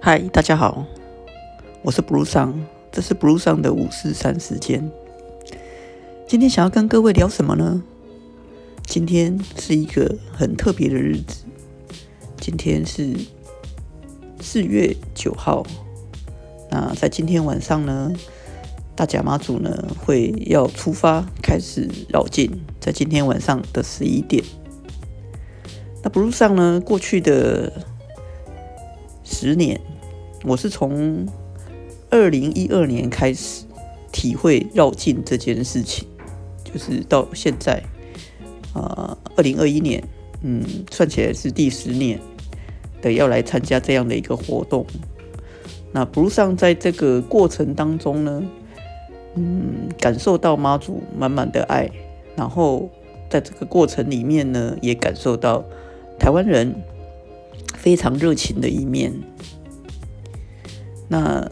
嗨，大家好，我是 Blue 上，这是 Blue 上的五四三时间。今天想要跟各位聊什么呢？今天是一个很特别的日子，今天是四月九号。那在今天晚上呢，大甲妈祖呢会要出发开始绕境，在今天晚上的十一点。那 Blue 上呢，过去的十年。我是从二零一二年开始体会绕境这件事情，就是到现在，啊，二零二一年，嗯，算起来是第十年的要来参加这样的一个活动。那不如上在这个过程当中呢，嗯，感受到妈祖满满的爱，然后在这个过程里面呢，也感受到台湾人非常热情的一面。那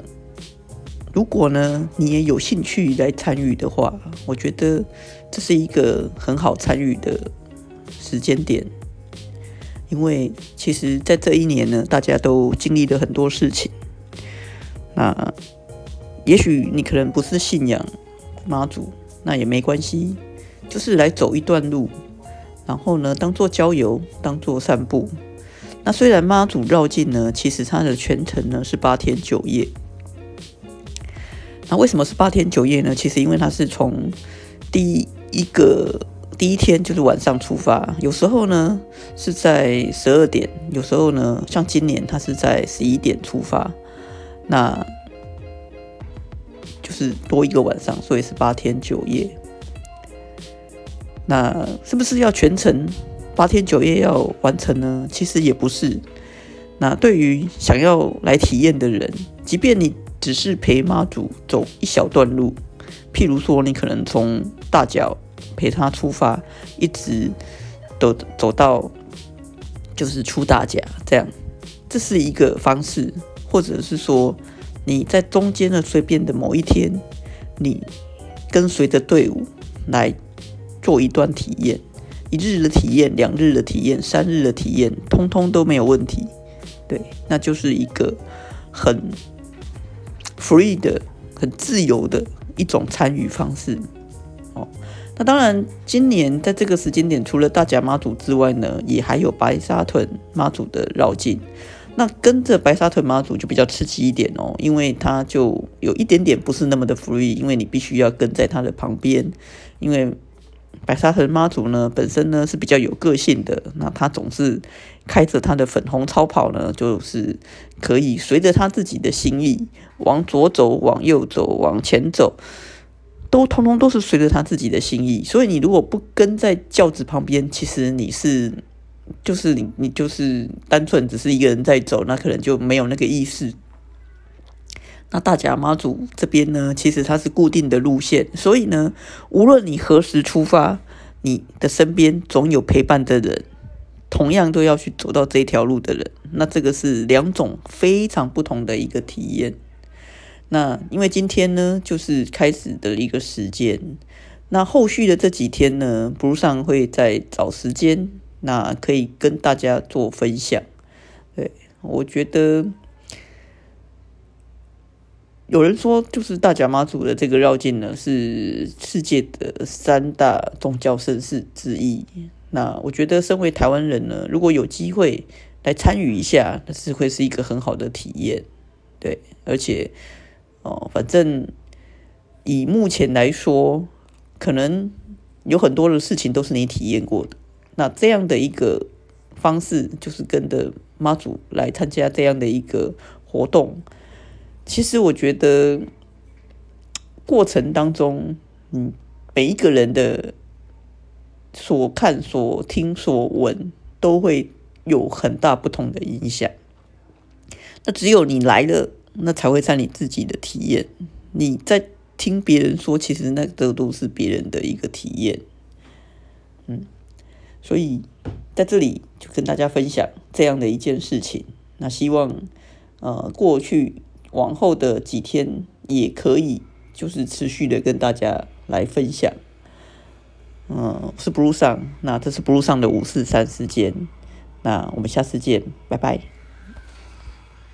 如果呢，你也有兴趣来参与的话，我觉得这是一个很好参与的时间点，因为其实，在这一年呢，大家都经历了很多事情。那也许你可能不是信仰妈祖，那也没关系，就是来走一段路，然后呢，当做郊游，当做散步。那虽然妈祖绕境呢，其实它的全程呢是八天九夜。那为什么是八天九夜呢？其实因为它是从第一个第一天就是晚上出发，有时候呢是在十二点，有时候呢像今年它是在十一点出发，那就是多一个晚上，所以是八天九夜。那是不是要全程？八天九夜要完成呢，其实也不是。那对于想要来体验的人，即便你只是陪妈祖走一小段路，譬如说你可能从大脚陪他出发，一直走走到就是出大甲这样，这是一个方式。或者是说你在中间的随便的某一天，你跟随着队伍来做一段体验。一日的体验，两日的体验，三日的体验，通通都没有问题。对，那就是一个很 free 的、很自由的一种参与方式。哦，那当然，今年在这个时间点，除了大甲妈祖之外呢，也还有白沙屯妈祖的绕境。那跟着白沙屯妈祖就比较刺激一点哦，因为它就有一点点不是那么的 free，因为你必须要跟在它的旁边，因为。白沙屯妈祖呢，本身呢是比较有个性的，那他总是开着他的粉红超跑呢，就是可以随着他自己的心意往左走、往右走、往前走，都通通都是随着他自己的心意。所以你如果不跟在轿子旁边，其实你是就是你你就是单纯只是一个人在走，那可能就没有那个意思。那大甲妈祖这边呢，其实它是固定的路线，所以呢，无论你何时出发，你的身边总有陪伴的人，同样都要去走到这条路的人。那这个是两种非常不同的一个体验。那因为今天呢，就是开始的一个时间，那后续的这几天呢，不如上会再找时间，那可以跟大家做分享。对我觉得。有人说，就是大甲妈祖的这个绕境呢，是世界的三大宗教盛事之一。那我觉得，身为台湾人呢，如果有机会来参与一下，那是会是一个很好的体验。对，而且哦，反正以目前来说，可能有很多的事情都是你体验过的。那这样的一个方式，就是跟着妈祖来参加这样的一个活动。其实我觉得过程当中，嗯，每一个人的所看、所听、所闻，都会有很大不同的影响。那只有你来了，那才会在你自己的体验。你在听别人说，其实那个都是别人的一个体验。嗯，所以在这里就跟大家分享这样的一件事情。那希望呃过去。往后的几天也可以，就是持续的跟大家来分享。嗯，是 Blue 上，那这是 Blue 上的五四三时间，那我们下次见，拜拜。